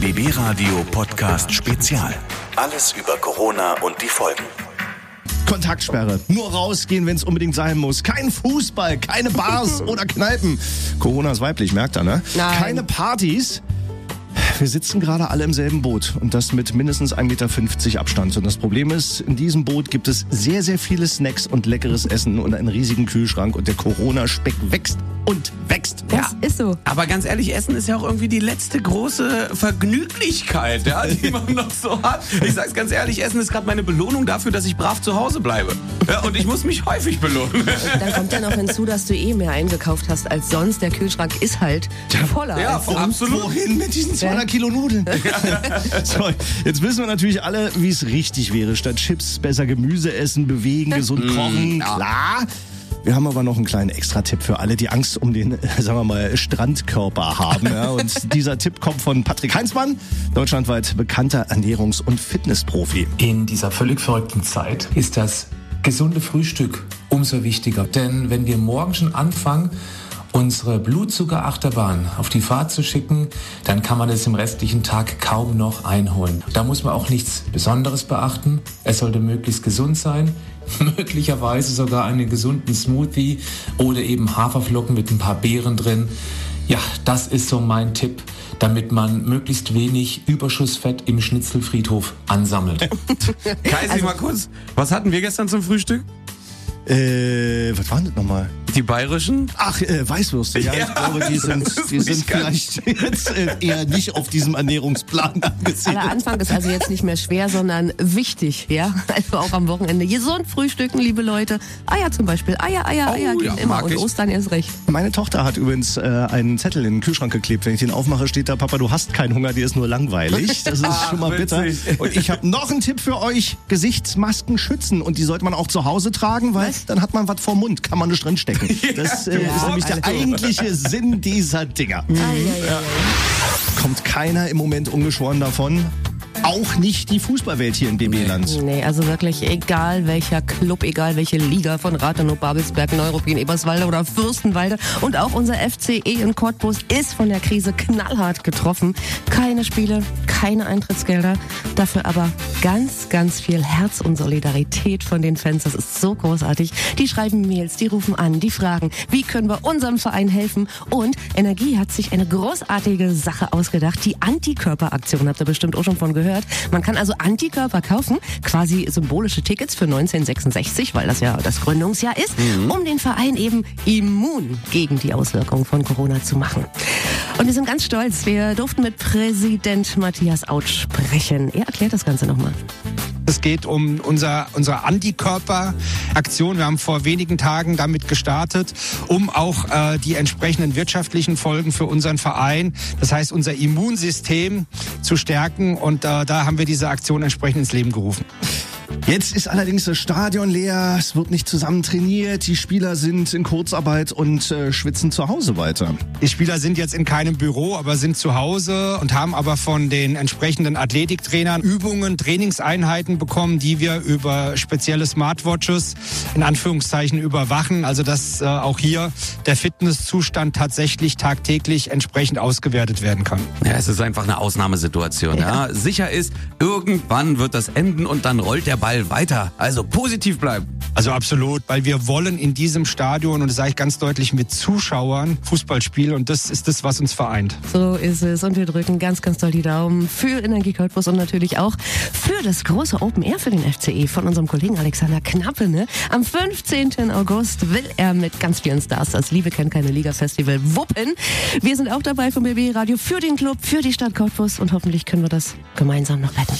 BB Radio Podcast Spezial. Alles über Corona und die Folgen. Kontaktsperre. Nur rausgehen, wenn es unbedingt sein muss. Kein Fußball, keine Bars oder Kneipen. Corona ist weiblich, merkt er, ne? Nein. Keine Partys. Wir sitzen gerade alle im selben Boot und das mit mindestens 1,50 Meter Abstand. Und das Problem ist, in diesem Boot gibt es sehr, sehr viele Snacks und leckeres Essen und einen riesigen Kühlschrank und der Corona-Speck wächst und wächst. Das ist so. Aber ganz ehrlich, Essen ist ja auch irgendwie die letzte große Vergnüglichkeit, ja, die man noch so hat. Ich sag's ganz ehrlich, Essen ist gerade meine Belohnung dafür, dass ich brav zu Hause bleibe. Ja, und ich muss mich häufig belohnen. Dann kommt ja noch hinzu, dass du eh mehr eingekauft hast als sonst. Der Kühlschrank ist halt voller. Ja, sonst. absolut. Wohin mit diesen 200 Kilo Nudeln? so, jetzt wissen wir natürlich alle, wie es richtig wäre. Statt Chips besser Gemüse essen, bewegen, gesund kochen. Klar. Wir haben aber noch einen kleinen Extra-Tipp für alle, die Angst um den, sagen wir mal, Strandkörper haben. Ja. Und dieser Tipp kommt von Patrick Heinzmann, deutschlandweit bekannter Ernährungs- und Fitnessprofi. In dieser völlig verrückten Zeit ist das gesunde Frühstück umso wichtiger. Denn wenn wir morgen schon anfangen, unsere Blutzuckerachterbahn auf die Fahrt zu schicken, dann kann man es im restlichen Tag kaum noch einholen. Da muss man auch nichts Besonderes beachten. Es sollte möglichst gesund sein, möglicherweise sogar einen gesunden Smoothie oder eben Haferflocken mit ein paar Beeren drin. Ja, das ist so mein Tipp, damit man möglichst wenig Überschussfett im Schnitzelfriedhof ansammelt. Kaisi, mal kurz. Was hatten wir gestern zum Frühstück? Äh, was waren das nochmal? Die bayerischen? Ach, äh, Weißwürste. Ja, Ja, ich glaube, die sind, ist die sind vielleicht jetzt äh, eher nicht auf diesem Ernährungsplan angesiedelt. Aber Anfang ist also jetzt nicht mehr schwer, sondern wichtig, ja? Also auch am Wochenende gesund frühstücken, liebe Leute. Eier zum Beispiel. Eier, Eier, Oh, Eier gehen ja, immer. Und ich. Ostern erst recht. Meine Tochter hat übrigens äh, einen Zettel in den Kühlschrank geklebt. Wenn ich den aufmache, steht da, Papa, du hast keinen Hunger, dir ist nur langweilig. Das ist Ach, schon mal bitter. witzig. Und ich habe noch einen Tipp für euch. Gesichtsmasken schützen. Und die sollte man auch zu Hause tragen, weil dann hat man was vor Mund, kann man nicht drinstecken. Das äh, ist nämlich der eigentliche Sinn dieser Dinger. Kommt keiner im Moment ungeschoren davon. Auch nicht die Fußballwelt hier in BB-Land. Nee, also wirklich egal welcher Club, egal welche Liga von Rathenow, Babelsberg, Neuruppin, Eberswalde oder Fürstenwalde und auch unser FCE in Cottbus ist von der Krise knallhart getroffen. Keine Spiele, keine Eintrittsgelder, dafür aber ganz, ganz viel Herz und Solidarität von den Fans. Das ist so großartig. Die schreiben Mails, die rufen an, die fragen, wie können wir unserem Verein helfen? Und Energie hat sich eine großartige Sache ausgedacht. Die Antikörperaktion habt ihr bestimmt auch schon von gehört. Man kann also Antikörper kaufen, quasi symbolische Tickets für 1966, weil das ja das Gründungsjahr ist, um den Verein eben immun gegen die Auswirkungen von Corona zu machen. Und wir sind ganz stolz. Wir durften mit Präsident Matthias Out sprechen. Er erklärt das Ganze nochmal. Es geht um unser, unsere Antikörperaktion. Wir haben vor wenigen Tagen damit gestartet, um auch äh, die entsprechenden wirtschaftlichen Folgen für unseren Verein, das heißt unser Immunsystem zu stärken. Und äh, da haben wir diese Aktion entsprechend ins Leben gerufen. Jetzt ist allerdings das Stadion leer, es wird nicht zusammen trainiert, die Spieler sind in Kurzarbeit und äh, schwitzen zu Hause weiter. Die Spieler sind jetzt in keinem Büro, aber sind zu Hause und haben aber von den entsprechenden Athletiktrainern Übungen, Trainingseinheiten bekommen, die wir über spezielle Smartwatches in Anführungszeichen überwachen. Also dass äh, auch hier der Fitnesszustand tatsächlich tagtäglich entsprechend ausgewertet werden kann. Ja, es ist einfach eine Ausnahmesituation. Ja. Sicher ist, irgendwann wird das enden und dann rollt der Ball weiter. Also positiv bleiben. Also absolut, weil wir wollen in diesem Stadion, und das sage ich ganz deutlich, mit Zuschauern Fußball spielen und das ist das, was uns vereint. So ist es. Und wir drücken ganz, ganz doll die Daumen für Energie Cottbus und natürlich auch für das große Open Air für den FCE von unserem Kollegen Alexander Knappe. Ne? Am 15. August will er mit ganz vielen Stars das Liebe kennt keine Liga Festival wuppen. Wir sind auch dabei vom BB Radio für den Club, für die Stadt Cottbus und hoffentlich können wir das gemeinsam noch retten.